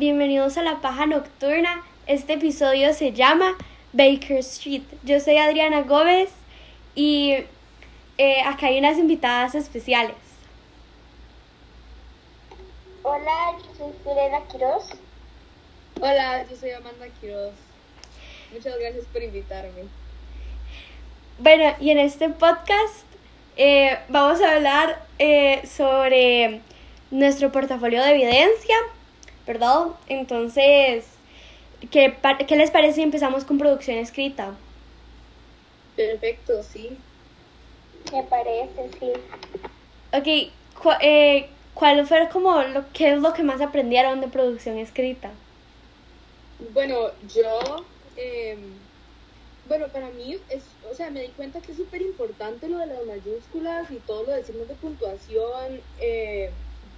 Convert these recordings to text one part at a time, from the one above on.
Bienvenidos a La Paja Nocturna. Este episodio se llama Baker Street. Yo soy Adriana Gómez y eh, acá hay unas invitadas especiales. Hola, yo soy Firena Quiroz. Hola, yo soy Amanda Quiroz. Muchas gracias por invitarme. Bueno, y en este podcast eh, vamos a hablar eh, sobre nuestro portafolio de evidencia, ¿verdad? Entonces, ¿qué, ¿qué les parece si empezamos con producción escrita? Perfecto, sí. Me parece, sí. Ok, eh, ¿cuál fue como lo qué es lo que más aprendieron de producción escrita? Bueno, yo, eh, bueno, para mí, es, o sea, me di cuenta que es súper importante lo de las mayúsculas y todo lo de signos de puntuación, eh,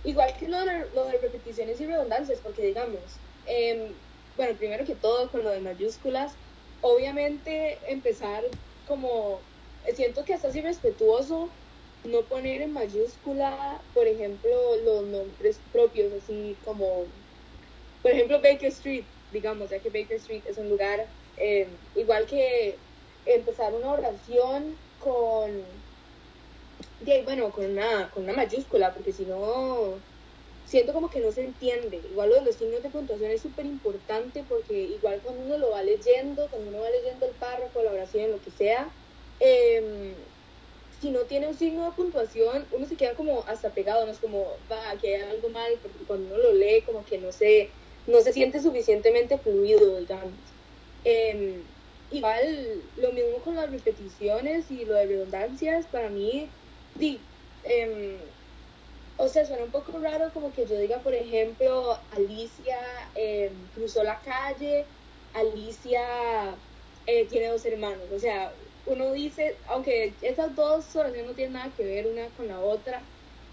igual que lo de, lo de repeticiones y redundancias, porque digamos, eh, bueno, primero que todo con lo de mayúsculas, obviamente empezar como, siento que hasta así respetuoso no poner en mayúscula, por ejemplo, los nombres propios, así como, por ejemplo, Baker Street, digamos, ya que Baker Street es un lugar, eh, igual que empezar una oración con, bueno, con una, con una mayúscula, porque si no, siento como que no se entiende. Igual lo de los signos de puntuación es súper importante porque igual cuando uno lo va leyendo, cuando uno va leyendo el párrafo, la oración, lo que sea, eh, si no tiene un signo de puntuación, uno se queda como hasta pegado, no es como, va, que hay algo mal, porque cuando uno lo lee como que no se, no se siente suficientemente fluido, digamos. Eh, igual lo mismo con las repeticiones y lo de redundancias, para mí, di, eh, o sea, suena un poco raro como que yo diga, por ejemplo, Alicia eh, cruzó la calle, Alicia eh, tiene dos hermanos, o sea, uno dice, aunque esas dos oraciones no tienen nada que ver una con la otra,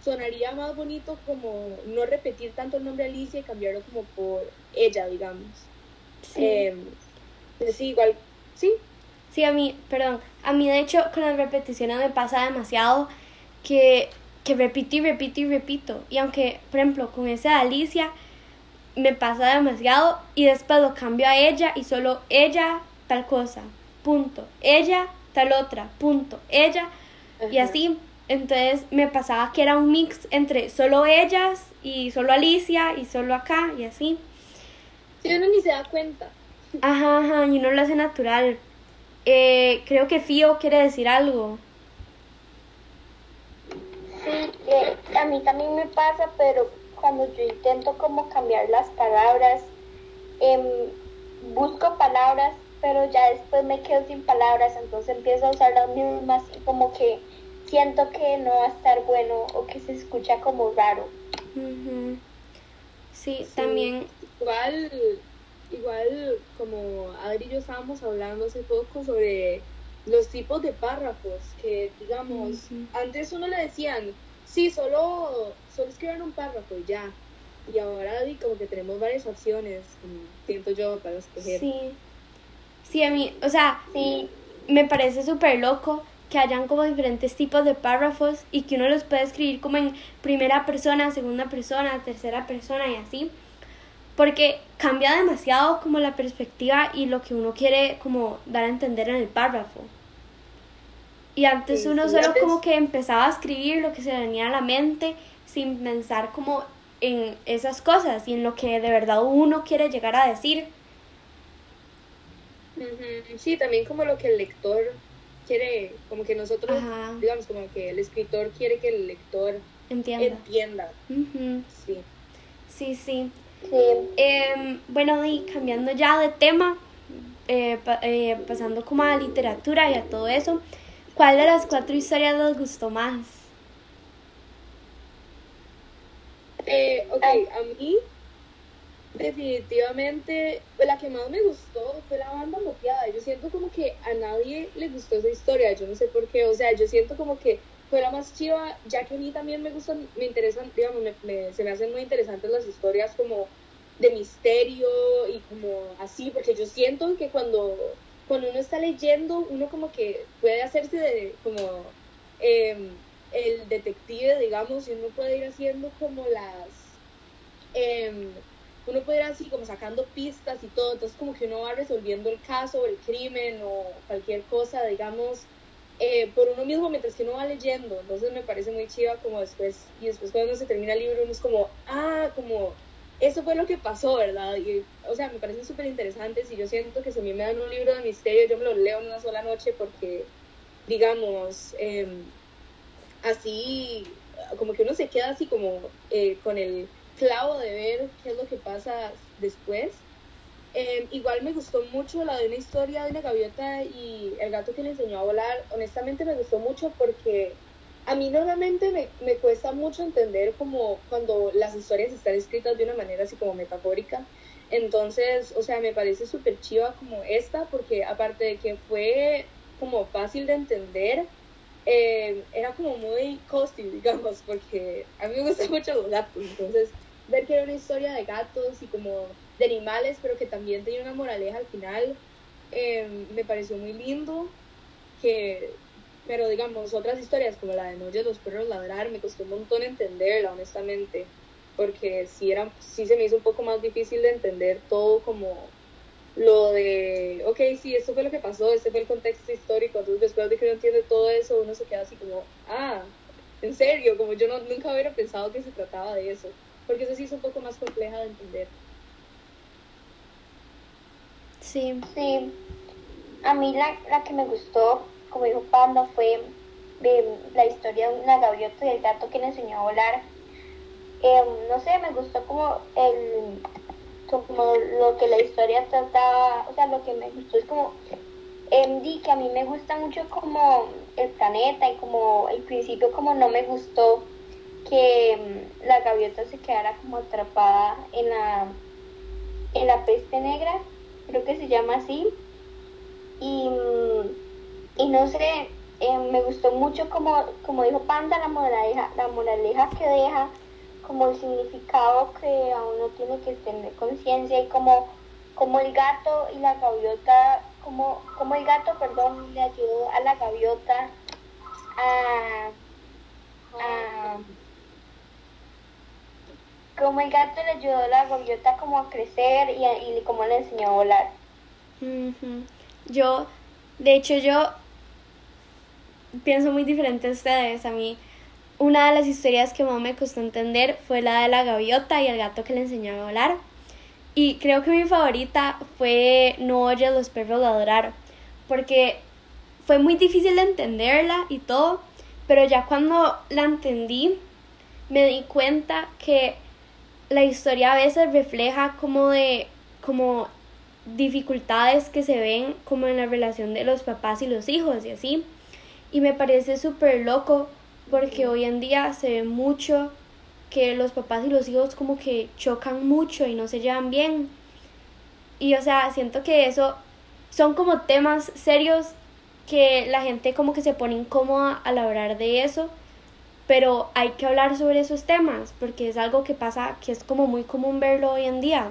sonaría más bonito como no repetir tanto el nombre Alicia y cambiarlo como por ella, digamos. Sí. Eh, sí, igual, sí. Sí, a mí, perdón, a mí de hecho con las repeticiones me pasa demasiado que, que repito y repito y repito. Y aunque, por ejemplo, con esa de Alicia me pasa demasiado y después lo cambio a ella y solo ella tal cosa, punto. Ella tal otra, punto. Ella y así. Entonces me pasaba que era un mix entre solo ellas y solo Alicia y solo acá y así. Sí, uno ni se da cuenta. Ajá, ajá, y uno lo hace natural. Eh, creo que Fío quiere decir algo. Sí, que a mí también me pasa, pero cuando yo intento como cambiar las palabras, eh, busco palabras, pero ya después me quedo sin palabras, entonces empiezo a usar las mismas y como que siento que no va a estar bueno o que se escucha como raro. Uh -huh. sí, sí, también. Igual, igual como Adri y yo estábamos hablando hace poco sobre los tipos de párrafos que digamos, uh -huh. antes uno le decían, sí, solo, solo escriban un párrafo y ya. Y ahora como que tenemos varias opciones, siento yo, para escoger. Sí. Sí, a mí, o sea, sí. me parece súper loco que hayan como diferentes tipos de párrafos y que uno los puede escribir como en primera persona, segunda persona, tercera persona y así. Porque cambia demasiado como la perspectiva y lo que uno quiere como dar a entender en el párrafo. Y antes Sí, uno sí, solo antes- como que empezaba a escribir lo que se venía a la mente sin pensar como en esas cosas y en lo que de verdad uno quiere llegar a decir. Sí, también como lo que el lector quiere, como que nosotros, Ajá. digamos, como que el escritor quiere que el lector entienda. Ujú. Sí. Sí, sí. Em, bueno, y cambiando ya de tema, eh, eh, pasando como a literatura y a todo eso, ¿cuál de las cuatro historias les gustó más? Eh, ok, Ay. a mí definitivamente pues, la que más me gustó fue la banda moteada. Yo siento como que a nadie le gustó esa historia, yo no sé por qué, o sea, yo siento como que fue la más chiva, ya que a mí también me gustan, me interesan, digamos, me, me- se me hacen muy interesantes las historias como de misterio y como así, porque yo siento que cuando, cuando uno está leyendo, uno como que puede hacerse de como em, el detective, digamos, y uno puede ir haciendo como las, em, uno puede ir así como sacando pistas y todo, entonces como que uno va resolviendo el caso, el crimen o cualquier cosa, digamos, eh, por uno mismo mientras que uno va leyendo, entonces me parece muy chiva como después, y después cuando se termina el libro uno es como, ah, como eso fue lo que pasó, ¿verdad? Y, o sea, me parecen súper interesantes y yo siento que si a mí me dan un libro de misterio, yo me lo leo en una sola noche porque, digamos, em, así, como que uno se queda así como eh, con el clavo de ver qué es lo que pasa después. Em, igual me gustó mucho la de una historia de una gaviota y el gato que le enseñó a volar. Honestamente me gustó mucho porque a mí normalmente me, me, cuesta mucho entender como cuando las historias están escritas de una manera así como metafórica. Entonces, o sea, me parece súper chiva como esta, porque aparte de que fue como fácil de entender, eh, era como muy costly, digamos, porque a mí me gustan mucho los gatos. Entonces, ver que era una historia de gatos y como de animales, pero que también tenía una moraleja al final, eh, me pareció muy lindo. Que pero digamos, otras historias como la de Noche los perros ladrar, me costó un montón entenderla, honestamente, porque sí, era, sí se me hizo un poco más difícil de entender todo como lo de, ok, sí, esto fue lo que pasó, este fue el contexto histórico, entonces después de que uno entiende todo eso, uno se queda así como, ah, en serio, como yo no, nunca hubiera pensado que se trataba de eso, porque eso sí es un poco más compleja de entender. Sí. Sí. A mí la, la que me gustó como dijo Panda, fue la historia de una gaviota y el gato que le enseñó a volar. Em, no sé, me gustó como el como lo que la historia trataba, o sea, lo que me gustó es como em, di que a mí me gusta mucho como el planeta y como el principio como no me gustó que em, la gaviota se quedara como atrapada en la en la peste negra, creo que se llama así. Y y no sé, eh, me gustó mucho como, como dijo Panda, la moraleja, la moraleja que deja, como el significado que a uno tiene que tener conciencia y como, como el gato y la gaviota, como, como el gato, perdón, le ayudó a la gaviota a, como el gato le ayudó a la gaviota como a crecer y, y como le enseñó a volar. Yo, de hecho yo pienso muy diferente a ustedes. A mí, una de las historias que más me costó entender fue la de la gaviota y el gato que le enseñaba a volar. Y creo que mi favorita fue No oyes los perros ladrar, porque fue muy difícil de entenderla y todo, pero ya cuando la entendí, me di cuenta que la historia a veces refleja como de como dificultades que se ven como en la relación de los papás y los hijos y así. Y me parece súper loco porque hoy en día se ve mucho que los papás y los hijos como que chocan mucho y no se llevan bien. Y o sea, siento que eso son como temas serios que la gente como que se pone incómoda al hablar de eso, pero hay que hablar sobre esos temas porque es algo que pasa, que es como muy común verlo hoy en día.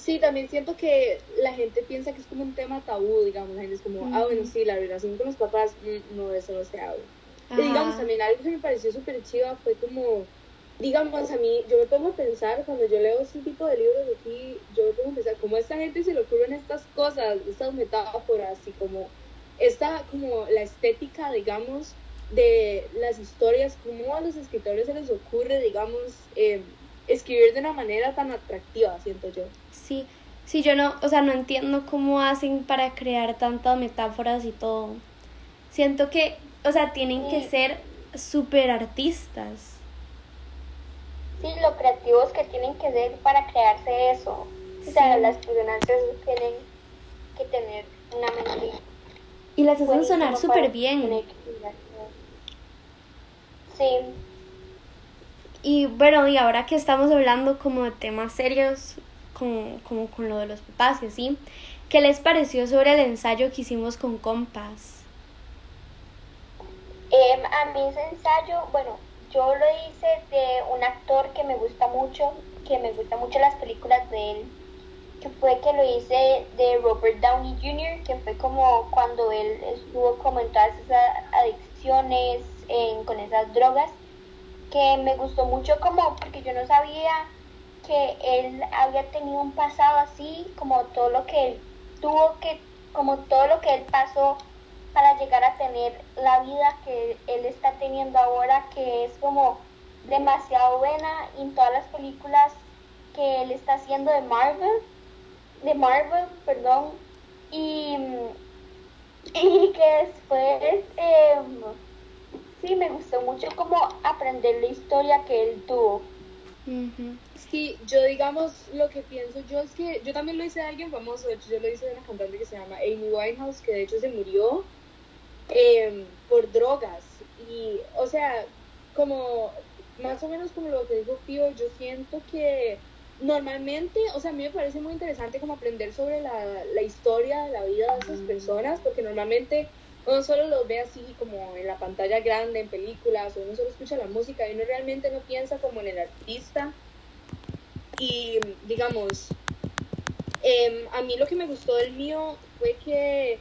Sí, también siento que la gente piensa que es como un tema tabú, digamos, la gente es como, ah, bueno, sí, la relación con los papás, mm, no, eso no se habla. Y digamos, también algo que me pareció súper chido fue como, digamos, a mí, yo me pongo a pensar, cuando yo leo este tipo de libros de aquí, yo me pongo a pensar, ¿cómo a esta gente se le ocurren estas cosas, estas metáforas, y como, esta, como la estética, digamos, de las historias, cómo a los escritores se les ocurre, digamos, eh, escribir de una manera tan atractiva, siento yo. Sí, sí, yo no, o sea, no entiendo cómo hacen para crear tantas metáforas y todo. Siento que, o sea, tienen que ser súper artistas. Sí, lo creativos que tienen que ser para crearse eso. O sea, las personas tienen que tener una mente. Y las hacen sonar súper bien. Sí. Y bueno, y ahora que estamos hablando como de temas serios, como, como con lo de los papás y así, ¿qué les pareció sobre el ensayo que hicimos con compas? Em, a mí ese ensayo, bueno, yo lo hice de un actor que me gusta mucho, que me gustan mucho las películas de él, que fue que lo hice de Robert Downey Jr., que fue como cuando él estuvo como en todas esas adicciones, en, con esas drogas que me gustó mucho como porque yo no sabía que él había tenido un pasado así, como todo lo que él tuvo que, como todo lo que él pasó para llegar a tener la vida que él está teniendo ahora, que es como demasiado buena en todas las películas que él está haciendo de Marvel, de Marvel, perdón, y, y que después, em, sí, me gustó mucho como aprender la historia que él tuvo. Sí, yo digamos, lo que pienso yo es que yo también lo hice de alguien famoso, de hecho yo lo hice de una cantante que se llama Amy Winehouse, que de hecho se murió eh, por drogas. Y, o sea, como más o menos como lo que dijo Pío, yo siento que normalmente, o sea, a mí me parece muy interesante como aprender sobre la, la historia de la vida de esas mm. personas, porque normalmente uno solo los ve así como en la pantalla grande, en películas, o uno solo escucha la música y uno realmente no piensa como en el artista. Y digamos, em, a mí lo que me gustó del mío fue que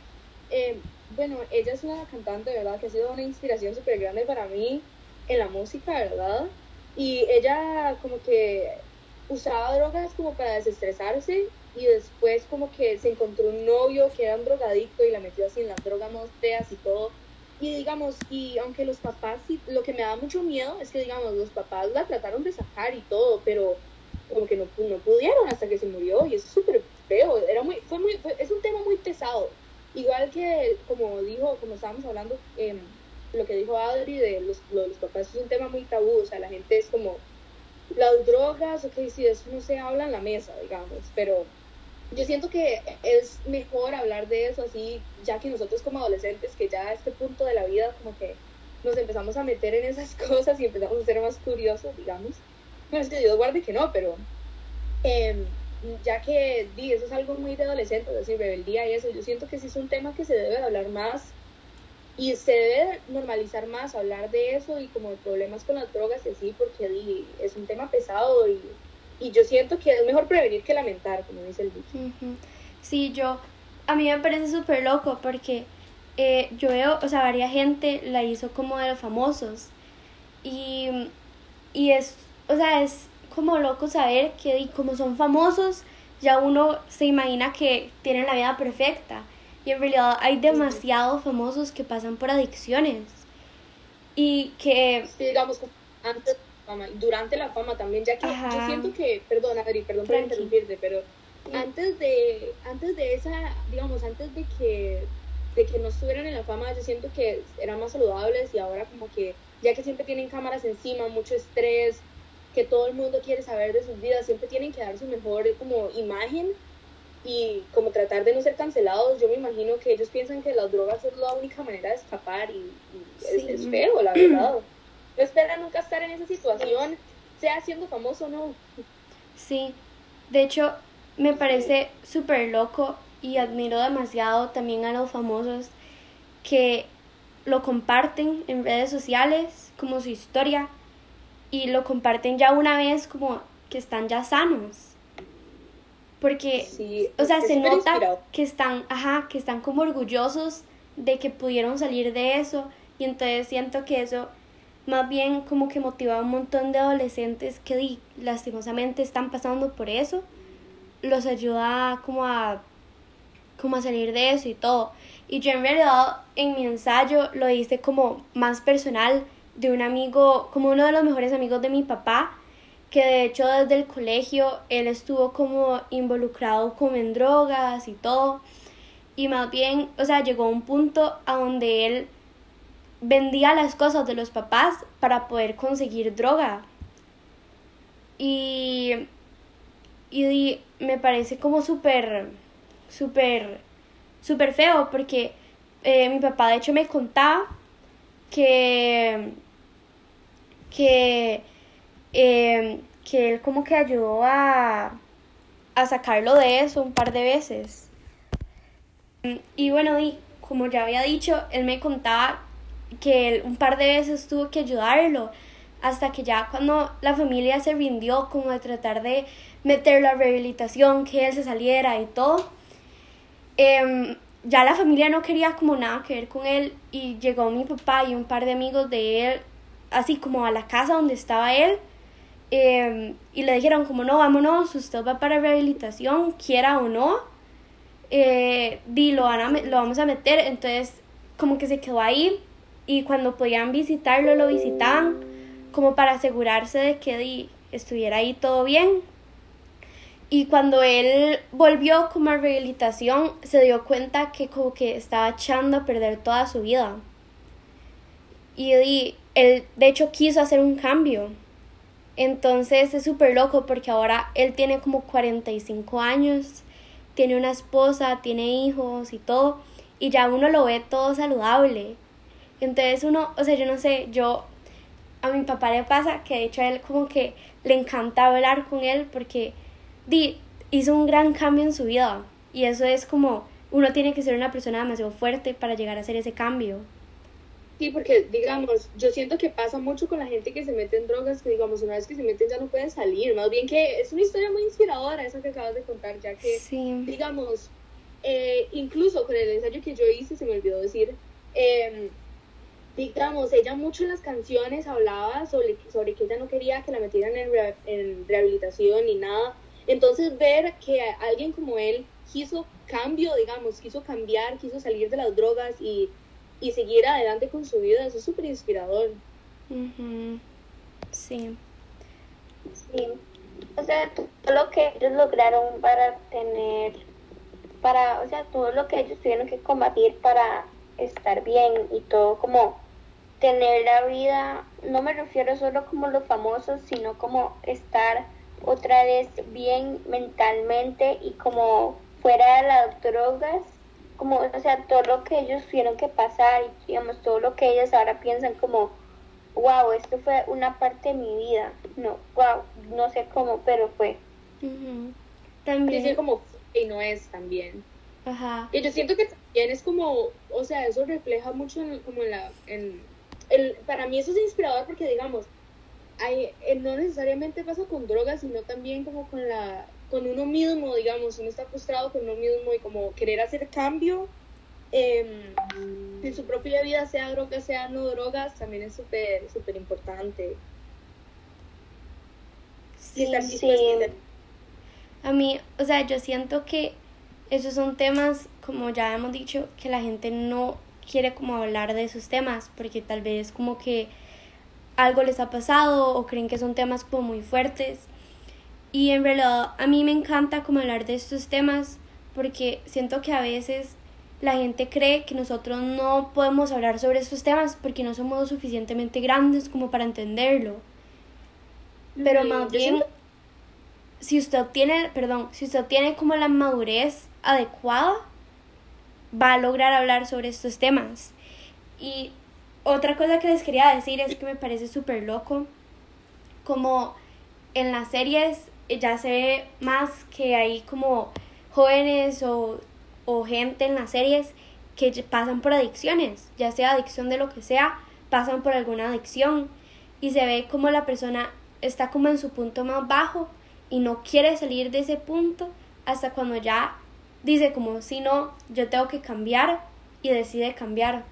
em, bueno, ella es una cantante, ¿verdad? Que ha sido una inspiración súper grande para mí en la música, ¿verdad? Y ella como que usaba drogas como para desestresarse y después como que se encontró un novio que era un drogadicto y la metió así en las drogas más feas y todo. Y digamos, y aunque los papás, lo que me da mucho miedo es que digamos, los papás la trataron de sacar y todo, pero como que no, no pudieron hasta que se murió y es súper feo, era muy, fue muy, es un tema muy pesado. Igual que, como dijo, como estábamos hablando, eh, lo que dijo Adri de los, los, papás es un tema muy tabú, o sea, la gente es como, las drogas, ok, sí, eso no se habla en la mesa, digamos, pero yo siento que es mejor hablar de eso así, ya que nosotros como adolescentes, que ya a este punto de la vida como que nos empezamos a meter en esas cosas y empezamos a ser más curiosos, digamos. No es que Dios guarde que no, pero eh, ya que di, eso es algo muy de adolescente, es decir, rebeldía y eso, yo siento que sí es un tema que se debe hablar más y se debe normalizar más hablar de eso y como de problemas con las drogas y así, porque di, es un tema pesado y, y, yo siento que es mejor prevenir que lamentar, como dice el dicho. Sí, yo, a mí me parece súper loco porque eh, yo veo, o sea, varias gente la hizo como de los famosos y, y es, o sea, es como loco saber que como son famosos, ya uno se imagina que tienen la vida perfecta. Y en realidad hay demasiados famosos que pasan por adicciones. Y que... Sí, digamos, antes fama, durante la fama también, ya que yo siento que, perdón Adri, perdón por interrumpirte, pero antes de, antes de esa, digamos, antes de que, de que no estuvieran en la fama, yo siento que eran más saludables y ahora como que, ya que siempre tienen cámaras encima, mucho estrés, que todo el mundo quiere saber de sus vidas, siempre tienen que dar su mejor como imagen y como tratar de no ser cancelados. Yo me imagino que ellos piensan que las drogas es la única manera de escapar y, es, feo, la verdad. No espera nunca estar en esa situación, sea siendo famoso o no. Sí, de hecho me parece súper loco y admiro demasiado también a los famosos que lo comparten en redes sociales como su historia y lo comparten ya una vez como que están ya sanos. Porque, o sea, se nota que están, ajá, que están como orgullosos de que pudieron salir de eso y entonces siento que eso más bien como que motiva a un montón de adolescentes que lastimosamente están pasando por eso, los ayuda como a como a salir de eso y todo. Y yo en realidad en mi ensayo lo hice como más personal de un amigo, como uno de los mejores amigos de mi papá, que de hecho desde el colegio él estuvo como involucrado como en drogas y todo. Y más bien, o sea, llegó a un punto a donde él vendía las cosas de los papás para poder conseguir droga. Y, y me parece como súper, súper, súper feo porque eh, mi papá de hecho me contaba que que, em, que él como que ayudó a, a sacarlo de eso un par de veces. Y bueno, y como ya había dicho, él me contaba que él un par de veces tuvo que ayudarlo hasta que ya cuando la familia se rindió como de tratar de meter la rehabilitación, que él se saliera y todo, em, ya la familia no quería como nada que ver con él y llegó mi papá y un par de amigos de él así como a la casa donde estaba él em, y le dijeron como no, vámonos, usted va para rehabilitación, quiera o no, eh, lo, van a, lo vamos a meter, entonces como que se quedó ahí y cuando podían visitarlo lo visitaban como para asegurarse de que estuviera ahí todo bien. Y cuando él volvió como a rehabilitación, se dio cuenta que como que estaba echando a perder toda su vida. Y él de hecho quiso hacer un cambio. Entonces es súper loco porque ahora él tiene como 45 años, tiene una esposa, tiene hijos y todo, y ya uno lo ve todo saludable. Entonces uno, o sea, yo no sé, yo a mi papá le pasa que de hecho a él como que le encanta hablar con él porque di, hizo un gran cambio en su vida. Y eso es como uno tiene que ser una persona demasiado fuerte para llegar a hacer ese cambio. Sí, porque digamos, yo siento que pasa mucho con la gente que se mete en drogas, que digamos, una vez que se meten ya no pueden salir, más bien que es una historia muy inspiradora esa que acabas de contar, ya que, digamos, eh, incluso con el ensayo que yo hice, se me olvidó decir, eh, digamos, ella mucho en las canciones hablaba sobre, sobre que ella no quería que la metieran en, en rehabilitación ni nada. Entonces ver que alguien como él quiso cambio, digamos, quiso cambiar, quiso salir de las drogas y, y seguir adelante con su vida, eso es súper inspirador. Sí. Sí. O sea, todo lo que ellos lograron para tener, para, o sea, todo lo que ellos tuvieron que combatir para estar bien y todo como tener la vida, no me refiero solo como los famosos, sino como estar otra vez bien mentalmente y como fuera de las drogas, como, o sea, todo lo que ellos tuvieron que pasar y digamos, todo lo que ellos ahora piensan como, wow, esto fue una parte de mi vida, no, wow, no sé cómo, pero fue. También. como, y no es también. Ajá. Y yo siento que también es como, o sea, eso refleja mucho como en la, en, el, para mí eso es inspirador porque, digamos, hay, eh, no necesariamente pasa con drogas, sino también como con la con uno mismo, digamos, uno está frustrado con uno mismo y como querer hacer cambio em, en su propia vida, sea drogas, sea no drogas, también es súper, súper importante. Sí, sí. A mí, o sea, yo siento que esos son temas, como ya hemos dicho, que la gente no quiere como hablar de esos temas, porque tal vez como que algo les ha pasado o creen que son temas como muy fuertes. Y en realidad a mí me encanta como hablar de estos temas porque siento que a veces la gente cree que nosotros no podemos hablar sobre estos temas porque no somos suficientemente grandes como para entenderlo. Pero más bien, si usted tiene, perdón, si usted tiene como la madurez adecuada, va a lograr hablar sobre estos temas. Y otra cosa que les quería decir es que me parece súper loco, como en las series ya se ve más que hay como jóvenes o, o gente en las series que pasan por adicciones, ya sea adicción de lo que sea, pasan por alguna adicción y se ve como la persona está como en su punto más bajo y no quiere salir de ese punto hasta cuando ya dice como si no, yo tengo que cambiar y decide cambiar.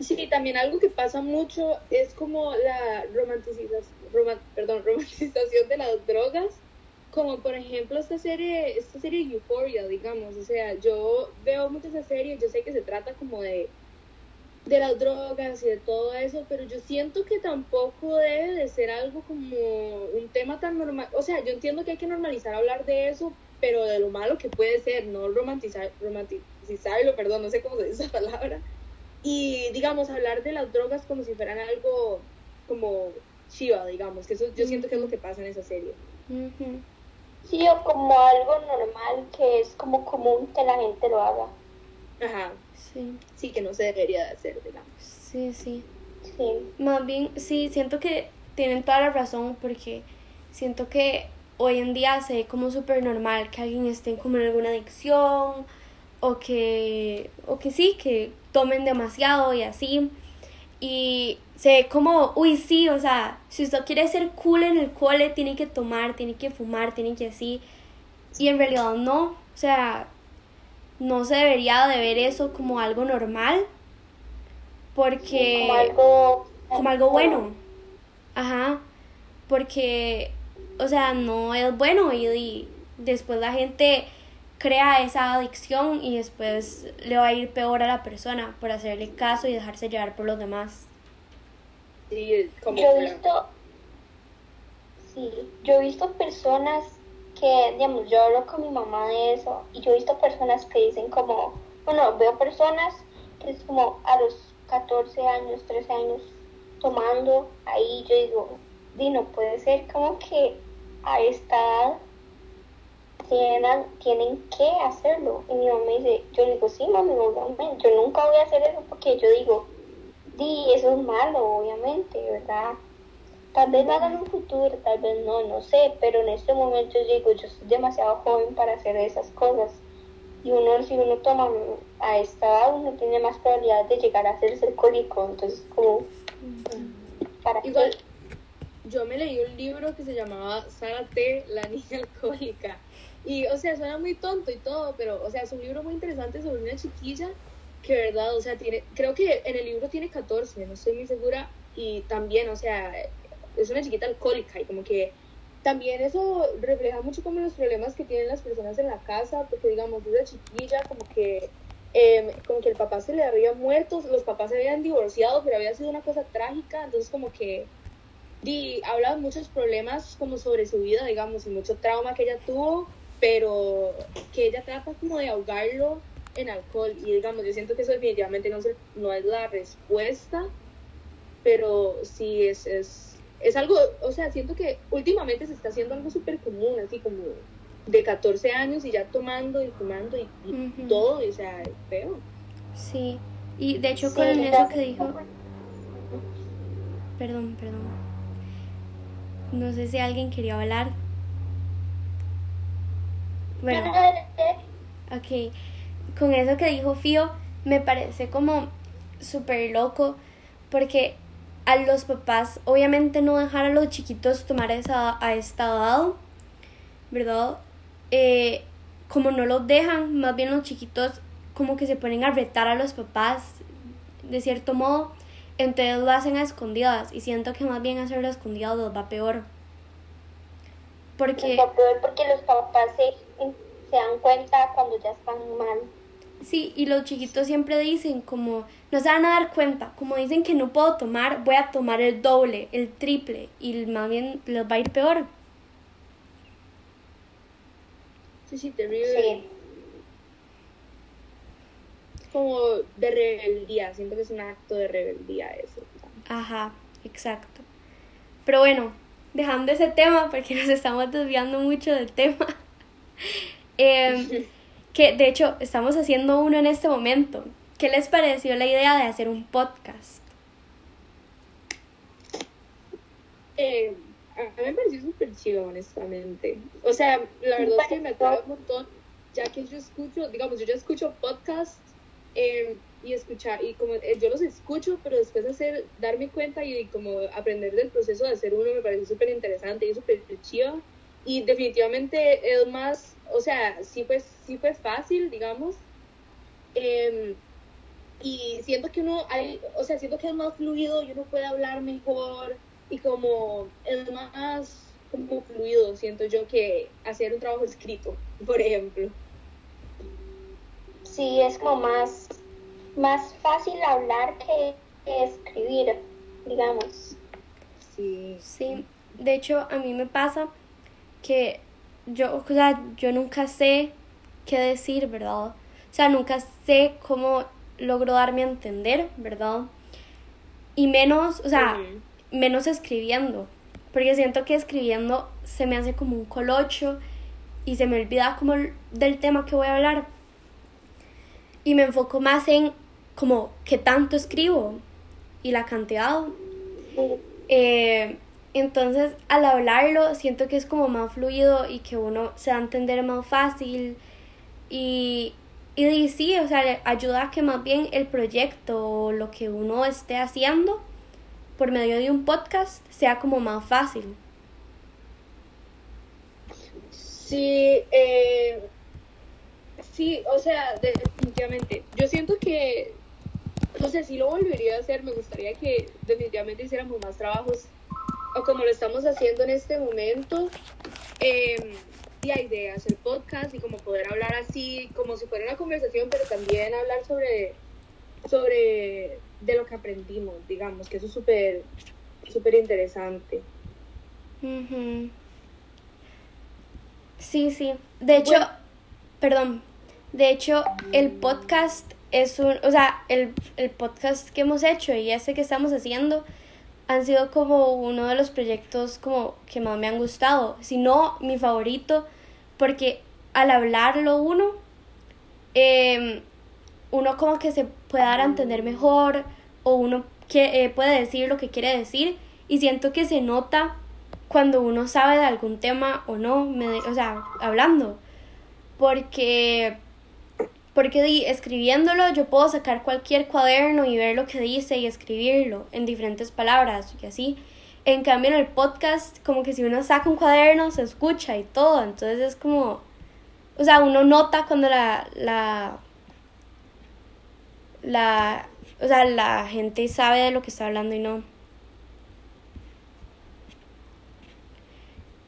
Sí, también algo que pasa mucho es como la romanticización, perdón, romantización de las drogas, como por ejemplo esta serie, esta serie Euphoria, digamos, o sea, yo veo muchas series, yo sé que se trata como de de las drogas y de todo eso, pero yo siento que tampoco debe de ser algo como un tema tan normal, o sea, yo entiendo que hay que normalizar hablar de eso, pero de lo malo que puede ser, no romantizar, romantizarlo, perdón, no sé cómo se dice esa palabra, y digamos, hablar de las drogas como si fueran algo como chiva, digamos, que eso yo siento que es lo que pasa en esa serie. Sí, o como algo normal que es como común que la gente lo haga. Ajá. Sí. Sí, que no se debería de hacer, digamos. Sí, sí. Sí. Más bien, sí, siento que tienen toda la razón porque siento que hoy en día se ve como súper normal que alguien esté como en alguna adicción o que, o que sí, que tomen demasiado y así. Y se ve como, uy, sí, o sea, si usted quiere ser cool en el cole, tiene que tomar, tiene que fumar, tiene que así. Y en realidad no, o sea, no se debería de ver eso como algo normal, porque... Como algo... Como algo bueno. Ajá, porque, o sea, no es bueno y, después la gente crea esa adicción y después le va a ir peor a la persona por hacerle caso y dejarse llevar por los demás. Sí, como yo he visto, sí, yo he visto personas que, digamos, yo hablo con mi mamá de eso y yo he visto personas que dicen como, bueno, veo personas que es como a los 14 años, 13 años tomando, ahí yo digo, di, no puede ser como que a esta edad tienen, tienen que hacerlo. Y mi mamá me dice, yo le digo, sí, mami, yo nunca voy a hacer eso porque yo digo, di, eso es malo, obviamente, ¿verdad? Tal vez lo hagan en un futuro, tal vez no, no sé, pero en este momento yo digo, yo soy demasiado joven para hacer esas cosas. Y uno, si uno toma a esta edad, uno tiene más probabilidad de llegar a ser alcohólico. Entonces, como, ¿para Igual, yo me leí un libro que se llamaba Sara T, la niña alcohólica. Y, o sea, suena muy tonto y todo, pero, o sea, es un libro muy interesante sobre una chiquilla que, verdad, o sea, tiene, creo que en el libro tiene 14, no estoy muy segura, y también, o sea, es una chiquita alcohólica y como que también eso refleja mucho como los problemas que tienen las personas en la casa, porque digamos, una chiquilla como que, em, como que el papá se le había muerto, los papás se habían divorciado, pero había sido una cosa trágica, entonces como que di, habla de muchos problemas como sobre su vida, digamos, y mucho trauma que ella tuvo, pero que ella trata como de ahogarlo en alcohol, y digamos, yo siento que eso definitivamente no, no es la respuesta, pero sí es, es es algo, o sea, siento que últimamente se está haciendo algo súper común, así como de 14 años y ya tomando y fumando y, todo, o sea, es feo. Sí, y de hecho con eso que dijo... Perdón, perdón. No sé si alguien quería hablar. Bueno. Ok. Con eso que dijo Fío, me parece como súper loco porque a los papás, obviamente no dejar a los chiquitos tomar esa, a esta edad, ¿verdad? Eh, como no los dejan, más bien los chiquitos como que se ponen a retar a los papás, de cierto modo, entonces lo hacen a escondidas y siento que más bien hacerlo a escondidas los va peor. Porque... Va peor porque los papás se, se dan cuenta cuando ya están mal. Sí, y los chiquitos siempre dicen como, no se van a dar cuenta, como dicen que no puedo tomar, voy a tomar el doble, el triple, y más bien les va a ir peor. Sí, sí, terrible. Sí. Como de rebeldía, siento que es un acto de rebeldía eso. Ajá, exacto. Pero bueno, dejando ese tema, porque nos estamos desviando mucho del tema. eh, que de hecho estamos haciendo uno en este momento. ¿Qué les pareció la idea de hacer un podcast? Eh, a mí me pareció súper chido, honestamente. O sea, la verdad es que me atrae un montón, ya que yo escucho, digamos, yo ya escucho podcasts eh, y escuchar, y como eh, yo los escucho, pero después de hacer, darme cuenta y como aprender del proceso de hacer uno me parece súper interesante y súper chido. Y definitivamente es más o sea, sí fue, sí fue fácil, digamos. Em, y siento que uno, hay, o sea, siento que es más fluido y uno puede hablar mejor y como es más como fluido, siento yo, que hacer un trabajo escrito, por ejemplo. Sí, es como más, más fácil hablar que, que escribir, digamos. Sí. Sí, de hecho a mí me pasa que yo, o sea, yo nunca sé qué decir, ¿verdad? O sea, nunca sé cómo logro darme a entender, ¿verdad? Y menos, o sea, menos escribiendo, porque siento que escribiendo se me hace como un colocho y se me olvida como del tema que voy a hablar. Y me enfoco más en como qué tanto escribo y la cantidad. Eh, entonces, al hablarlo, siento que es como más fluido y que uno se va a entender más fácil. Y, y sí, o sea, ayuda a que más bien el proyecto o lo que uno esté haciendo por medio de un podcast sea como más fácil. Sí, eh, sí, o sea, definitivamente. Yo siento que, no sé, si lo volvería a hacer, me gustaría que definitivamente hiciéramos más trabajos o como lo estamos haciendo en este momento, eh, hay de hacer podcast y como poder hablar así, como si fuera una conversación, pero también hablar sobre, sobre de lo que aprendimos, digamos, que eso es súper, súper interesante. Sí, sí. De hecho, perdón, de hecho, el podcast es un, o sea, el, el podcast que hemos hecho y ese que estamos haciendo han sido como uno de los proyectos como que más me han gustado, si no mi favorito, porque al hablarlo uno, em, uno como que se puede dar a entender mejor o uno que, eh, puede decir lo que quiere decir y siento que se nota cuando uno sabe de algún tema o no, me, o sea, hablando, porque porque escribiéndolo yo puedo sacar cualquier cuaderno y ver lo que dice y escribirlo en diferentes palabras y así. En cambio en el podcast como que si uno saca un cuaderno se escucha y todo, entonces es como, o sea, uno nota cuando la, la, la, o sea, la gente sabe de lo que está hablando y no.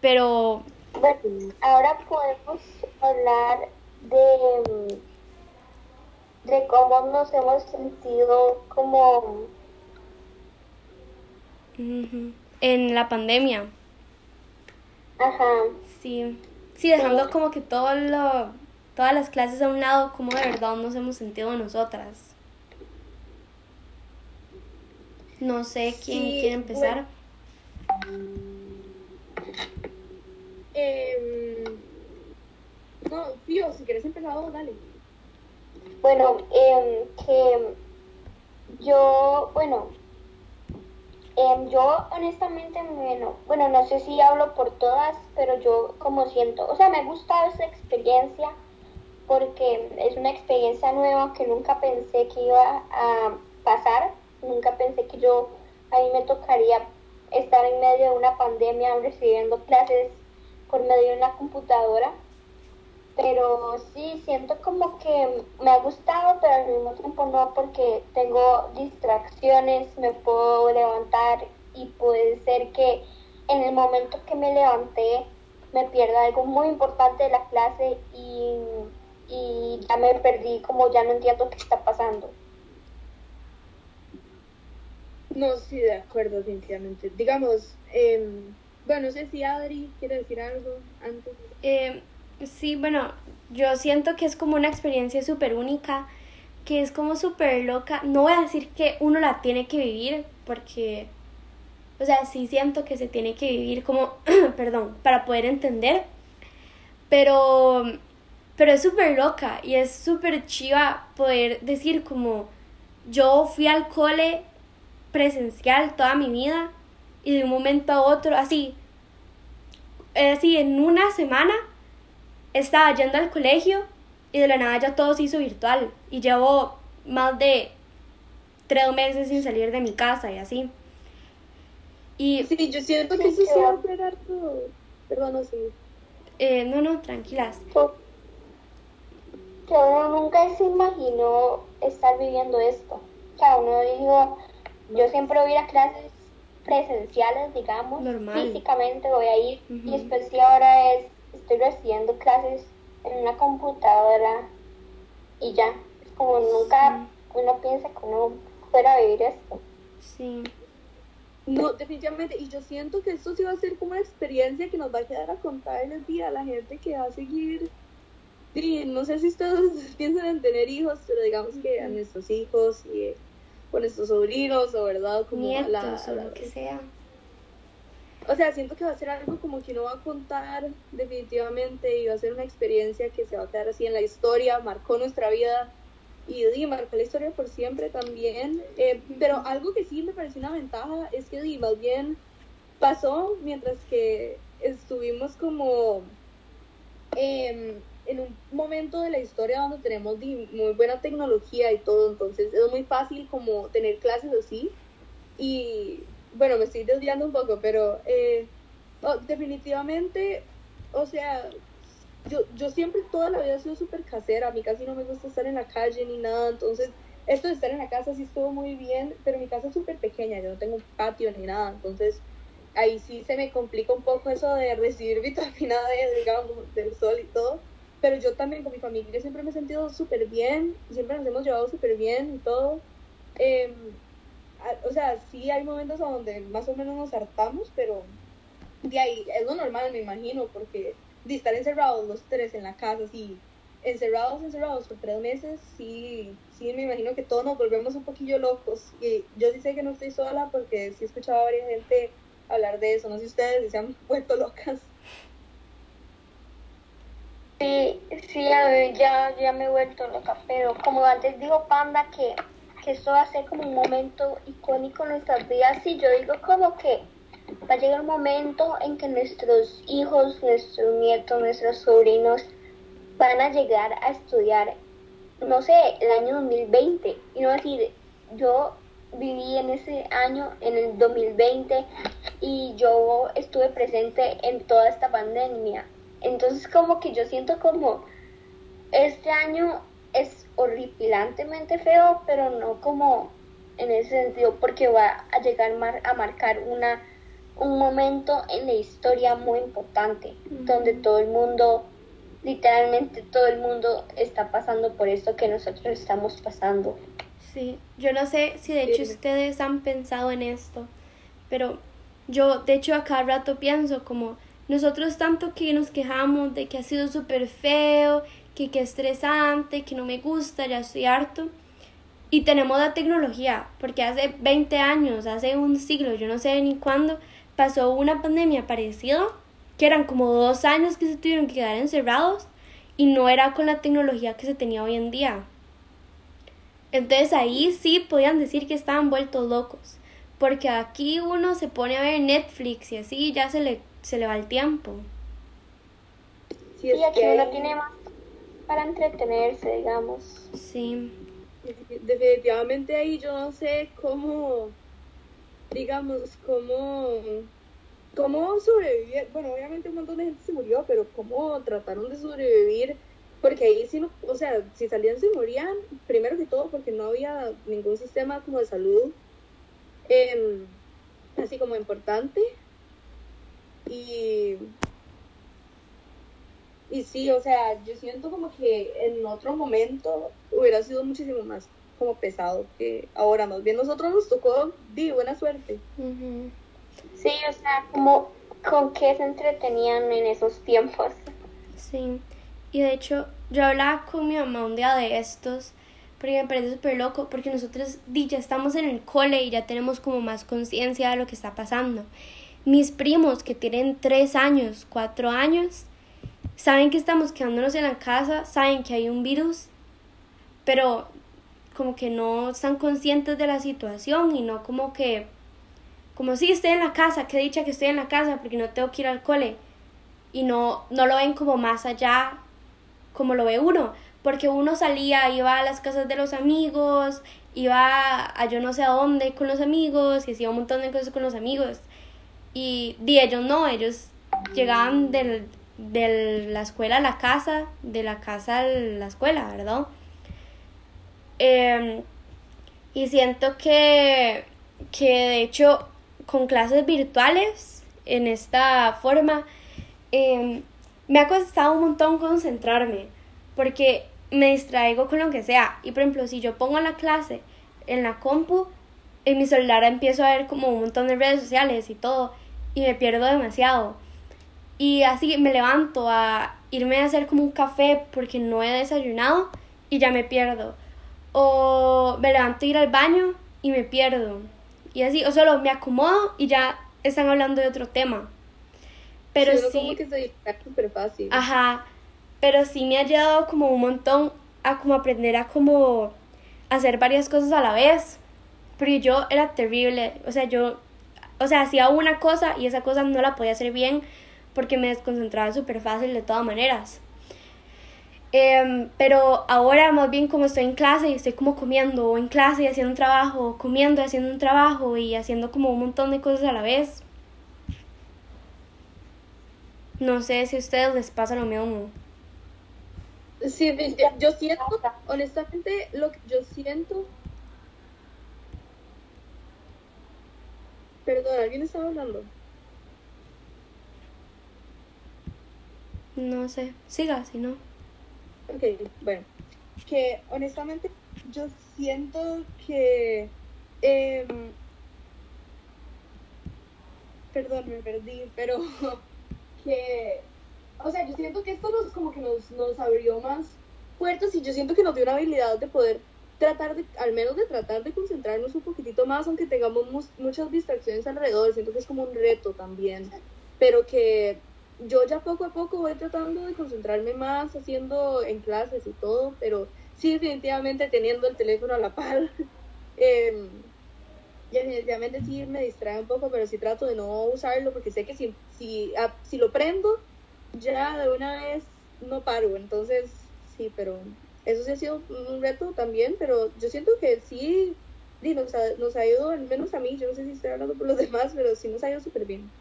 Pero... Bueno, ahora podemos hablar de de cómo nos hemos sentido como... En la pandemia. Ajá. Sí. Sí, dejando como que todo lo, todas las clases a un lado, como de verdad nos hemos sentido nosotras. No sé quién quiere empezar. Em, no, Pío, si quieres empezar, dale. Bueno, eh, que yo, bueno, eh, yo honestamente, bueno, bueno, no sé si hablo por todas, pero yo como siento, o sea, me ha gustado esa experiencia porque es una experiencia nueva que nunca pensé que iba a pasar, nunca pensé que yo, a mí me tocaría estar en medio de una pandemia recibiendo clases por medio de una computadora pero sí siento como que me ha gustado, pero al mismo tiempo no, porque tengo distracciones, me puedo levantar y puede ser que en el momento que me levanté me pierda algo muy importante de la clase y, y ya me perdí, como ya no entiendo qué está pasando. No, sí, de acuerdo, definitivamente. Digamos, eh, bueno, no sé si Adri quiere decir algo antes. Eh, Sí, bueno, yo siento que es como una experiencia súper única, que es como súper loca. No voy a decir que uno la tiene que vivir, porque, o sea, sí siento que se tiene que vivir como, perdón, para poder entender, pero, pero es súper loca y es súper chiva poder decir como, yo fui al cole presencial toda mi vida y de un momento a otro, así, así en una semana, estaba yendo al colegio y de la nada ya todo se hizo virtual y llevo más de tres meses sin salir de mi casa y así. Y, sí, yo siento que eso se va a pegar todo. Perdón, no, sí. Eh, no, no, tranquilas. Que uno nunca se imaginó estar viviendo esto. O sea, uno dijo, yo siempre voy a clases presenciales, digamos. Normal. Físicamente voy a ir. Y después si ahora es estoy recibiendo clases en una computadora y ya. Es como nunca uno piensa que uno fuera a vivir esto. Sí. No, definitivamente. Y yo siento que esto sí va a ser como una experiencia que nos va a quedar a contar en el día a la gente que va a seguir. Sí, no sé si ustedes piensan en tener hijos, pero digamos que a nuestros hijos y con nuestros sobrinos o verdad como Nietos, o lo que sea o sea, siento que va a ser algo como que no va a contar definitivamente y va a ser una experiencia que se va a quedar así en la historia, marcó nuestra vida y, y marcó la historia por siempre también. Eh, pero algo que sí me pareció una ventaja es que di, más bien pasó mientras que estuvimos como em, en un momento de la historia donde tenemos muy buena tecnología y todo, entonces es muy fácil como tener clases así y bueno, me estoy desviando un poco, pero eh, definitivamente, o sea, yo, yo siempre toda la vida he sido súper casera, a mí casi no me gusta estar en la calle ni nada, entonces esto de estar en la casa sí estuvo muy bien, pero mi casa es súper pequeña, yo no tengo patio ni nada, entonces ahí sí se me complica un poco eso de recibir vitamina D, digamos, del sol y todo. Pero yo también con mi familia siempre me he sentido súper bien, siempre nos hemos llevado súper bien y todo. Em, o sea, sí hay momentos donde más o menos nos hartamos, pero de ahí es lo normal, me imagino, porque de estar encerrados los tres en la casa, así, encerrados, encerrados por tres meses, sí, sí, me imagino que todos nos volvemos un poquillo locos. Y yo sí sé que no estoy sola porque sí he escuchado a varias gente hablar de eso, no sé si ustedes se han vuelto locas. Sí, sí, ya, ya me he vuelto loca, pero como antes dijo Panda que, que esto va a ser como un momento icónico en nuestras vidas, y yo digo como que va a llegar un momento en que nuestros hijos, nuestros nietos, nuestros sobrinos van a llegar a estudiar, no sé, el año 2020, y no decir, yo viví en ese año, en el 2020, y yo estuve presente en toda esta pandemia. Entonces como que yo siento como este año es horripilantemente feo, pero no como en ese sentido porque va a llegar a marcar una un momento en la historia muy importante, donde todo el mundo, literalmente todo el mundo está pasando por esto que nosotros estamos pasando. Sí, yo no sé si de hecho ustedes han pensado en esto, pero yo de hecho a cada rato pienso como nosotros tanto que nos quejamos de que ha sido súper feo, que qué estresante, que no me gusta, ya estoy harto. Y tenemos la tecnología, porque hace 20 años, hace un siglo, yo no sé ni cuándo, pasó una pandemia parecida, que eran como dos años que se tuvieron que quedar encerrados y no era con la tecnología que se tenía hoy en día. Entonces ahí sí podían decir que estaban vueltos locos, porque aquí uno se pone a ver Netflix y así ya se le se le va el tiempo. Sí, y aquí uno tiene más para entretenerse, digamos. Sí. Definitivamente ahí yo no sé cómo, digamos, cómo, cómo sobrevivir. Bueno, obviamente un montón de gente se murió, pero cómo trataron de sobrevivir. Porque ahí sí, no, o sea, si salían se morían, primero que todo porque no había ningún sistema como de salud em, así como importante. Y, y sí, o sea, yo siento como que en otro momento hubiera sido muchísimo más como pesado que ahora. Más bien nosotros nos tocó, di, buena suerte. Sí, o sea, como con qué se entretenían en esos tiempos. Sí, y de hecho yo hablaba con mi mamá un día de estos porque me parece súper loco, porque nosotros ya estamos en el cole y ya tenemos como más conciencia de lo que está pasando. Mis primos que tienen tres años, cuatro años, saben que estamos quedándonos en la casa, saben que hay un virus, pero como que no están conscientes de la situación y no como que, como si estoy en la casa, qué dicha que estoy en la casa porque no tengo que ir al cole y no, no lo ven como más allá como lo ve uno, porque uno salía, iba a las casas de los amigos, iba a yo no sé a dónde con los amigos y hacía un montón de cosas con los amigos. Y di ellos no, ellos llegaban del, de la escuela a la casa, de la casa a la escuela, ¿verdad? Em, y siento que, que de hecho con clases virtuales en esta forma em, me ha costado un montón concentrarme porque me distraigo con lo que sea y por ejemplo si yo pongo la clase en la compu en mi celular empiezo a ver como un montón de redes sociales y todo y me pierdo demasiado. Y así me levanto a irme a hacer como un café porque no he desayunado y ya me pierdo. O me levanto a ir al baño y me pierdo. Y así, o solo me acomodo y ya están hablando de otro tema. Pero sí. que se súper fácil. Ajá. Pero sí me ha ayudado como un montón a como aprender a como hacer varias cosas a la vez. Porque yo era terrible. O sea, yo o sea, hacía una cosa y esa cosa no la podía hacer bien porque me desconcentraba súper fácil de todas maneras. Em, pero ahora más bien como estoy en clase y estoy como comiendo o en clase y haciendo un trabajo, comiendo y haciendo un trabajo y haciendo como un montón de cosas a la vez. No sé si a ustedes les pasa lo mismo. Sí, yo siento, honestamente, lo que yo siento Perdón, ¿alguien estaba hablando? No sé, siga, si no. Ok, bueno. Que honestamente yo siento que... em, perdón, me perdí, pero que... O sea, yo siento que esto nos como que nos, nos abrió más puertas y yo siento que nos dio una habilidad de poder tratar de, al menos de tratar de concentrarnos un poquitito más, aunque tengamos muchas distracciones alrededor, siento que es como un reto también, pero que yo ya poco a poco voy tratando de concentrarme más haciendo en clases y todo, pero sí definitivamente teniendo el teléfono a la par, eh, definitivamente sí me distrae un poco, pero sí trato de no usarlo porque sé que si, si, ah, si lo prendo, ya de una vez no paro, entonces sí, pero eso sí ha sido un reto también, pero yo siento que sí nos, ha, nos ha ido, al menos a mí, yo no sé si estoy hablando por los demás, pero sí nos ha ido súper bien.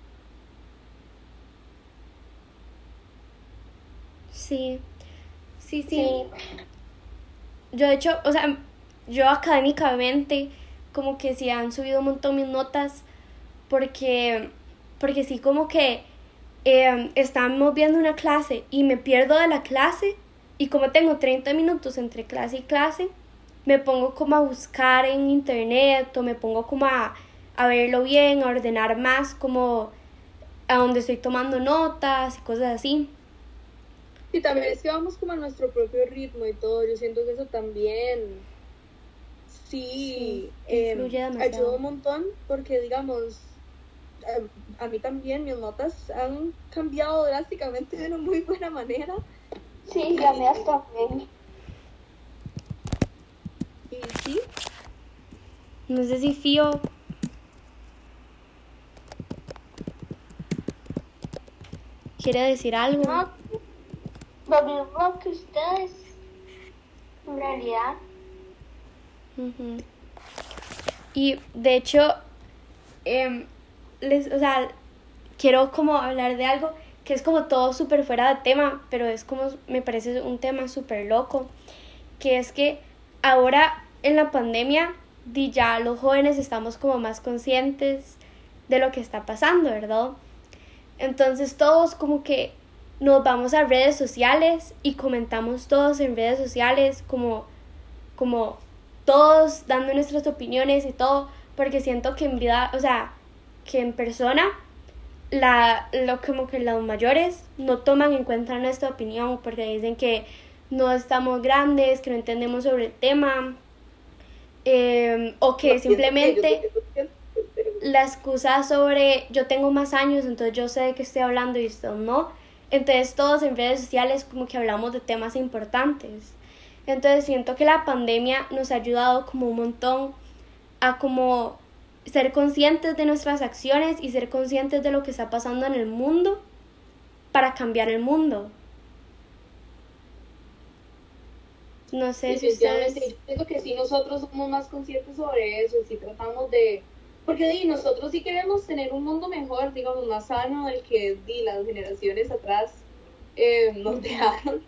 Sí, sí, sí. Sí, Yo de hecho, o sea, yo académicamente como que sí han subido un montón mis notas porque, porque sí como que eh, estamos viendo una clase y me pierdo de la clase y como tengo 30 minutos entre clase y clase, me pongo como a buscar en internet o me pongo como a, a verlo bien, a ordenar más como a donde estoy tomando notas y cosas así. Y también es que vamos como a nuestro propio ritmo y todo, yo siento que eso también sí, Sí, eh, ayuda un montón porque digamos, a, a mí también mis notas han cambiado drásticamente de una muy buena manera sí, ya me has también. y sí, No sé si Fío quiere decir algo. No, lo mismo que ustedes, en realidad. Ujú. Y de hecho, em, les, o sea, quiero como hablar de algo que es como todo súper fuera de tema, pero es como, me parece un tema súper loco, que es que ahora en la pandemia, ya los jóvenes estamos como más conscientes de lo que está pasando, ¿verdad? Entonces todos como que nos vamos a redes sociales y comentamos todos en redes sociales como, como todos dando nuestras opiniones y todo, porque siento que en vida, o sea, que en persona, la, lo como que los mayores no toman en cuenta nuestra opinión, porque dicen que no estamos grandes, que no entendemos sobre el tema, eh, o que simplemente la excusa sobre yo tengo más años, entonces yo sé de qué estoy hablando y usted no. Entonces todos en redes sociales como que hablamos de temas importantes. Entonces siento que la pandemia nos ha ayudado como un montón a como ser conscientes de nuestras acciones y ser conscientes de lo que está pasando en el mundo para cambiar el mundo. No sé si ustedes... yo que sí nosotros somos más conscientes sobre eso, si tratamos de, porque di, nosotros sí queremos tener un mundo mejor, digamos, más sano del que di, las generaciones atrás eh, nos dejaron,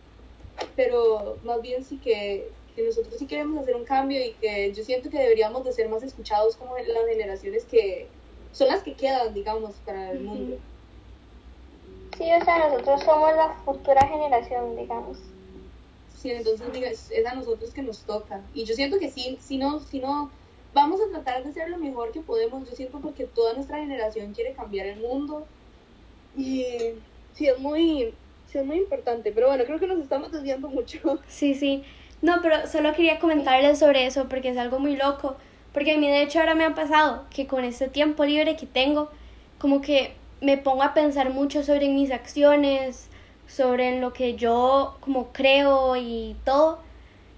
pero más bien sí que, que nosotros sí queremos hacer un cambio y que yo siento que deberíamos de ser más escuchados como las generaciones que son las que quedan, digamos, para el mundo. Sí, o sea, nosotros somos la futura generación, digamos. Sí, entonces diga, es, es a nosotros que nos toca. Y yo siento que sí, si no, si no, vamos a tratar de ser lo mejor que podemos. Yo siento porque toda nuestra generación quiere cambiar el mundo. Y sí, es muy, sí, es muy importante. Pero bueno, creo que nos estamos desviando mucho. Sí, sí. No, pero solo quería comentarles sobre eso porque es algo muy loco. Porque a mí de hecho ahora me ha pasado que con este tiempo libre que tengo, como que me pongo a pensar mucho sobre mis acciones, sobre lo que yo como creo y todo.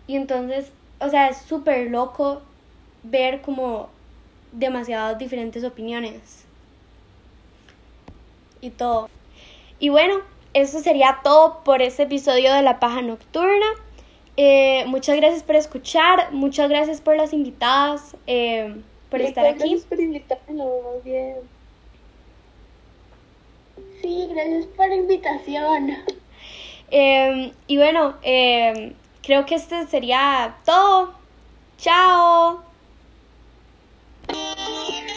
Y entonces, o sea, es súper loco ver como demasiadas diferentes opiniones. Y todo. Y bueno, eso sería todo por este episodio de La Paja Nocturna. Eh, muchas gracias por escuchar, muchas gracias por las invitadas, eh, por estar aquí. Gracias por invitarnos, bien. Sí, gracias por la invitación. Eh, y bueno, eh, creo que este sería todo. Chao. Yeah.